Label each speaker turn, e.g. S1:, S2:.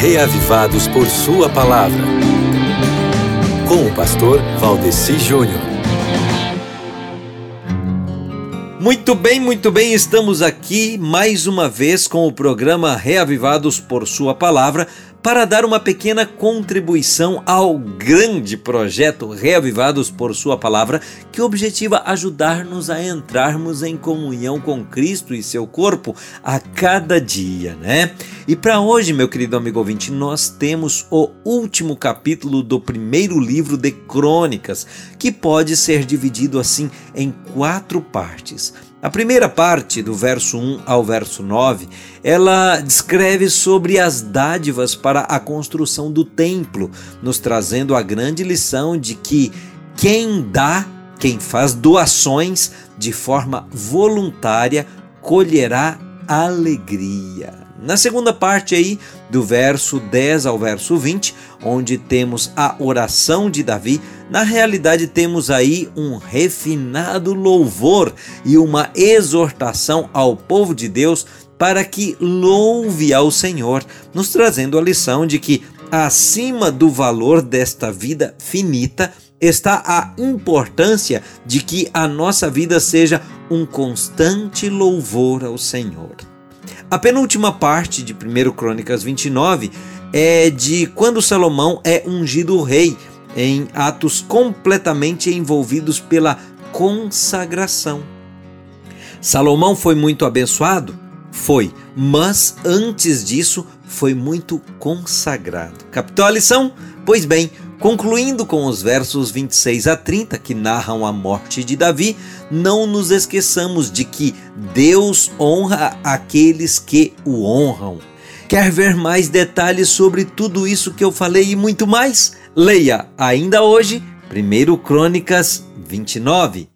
S1: reavivados por Sua palavra. Com o pastor Valdeci Júnior.
S2: Muito bem, muito bem, estamos aqui mais uma vez com o programa Reavivados por Sua Palavra para dar uma pequena contribuição ao grande projeto Reavivados por Sua Palavra, que objetiva ajudar-nos a entrarmos em comunhão com Cristo e seu corpo a cada dia, né? E para hoje, meu querido amigo ouvinte, nós temos o último capítulo do primeiro livro de Crônicas, que pode ser dividido assim em quatro partes. A primeira parte, do verso 1 ao verso 9, ela descreve sobre as dádivas para a construção do templo, nos trazendo a grande lição de que quem dá, quem faz doações de forma voluntária, colherá alegria. Na segunda parte aí, do verso 10 ao verso 20, onde temos a oração de Davi, na realidade temos aí um refinado louvor e uma exortação ao povo de Deus para que louve ao Senhor, nos trazendo a lição de que acima do valor desta vida finita está a importância de que a nossa vida seja um constante louvor ao Senhor. A penúltima parte de 1 Crônicas 29 é de quando Salomão é ungido rei, em atos completamente envolvidos pela consagração. Salomão foi muito abençoado? Foi, mas antes disso foi muito consagrado. Captou a lição? Pois bem, Concluindo com os versos 26 a 30 que narram a morte de Davi, não nos esqueçamos de que Deus honra aqueles que o honram. Quer ver mais detalhes sobre tudo isso que eu falei e muito mais? Leia ainda hoje 1 Crônicas 29.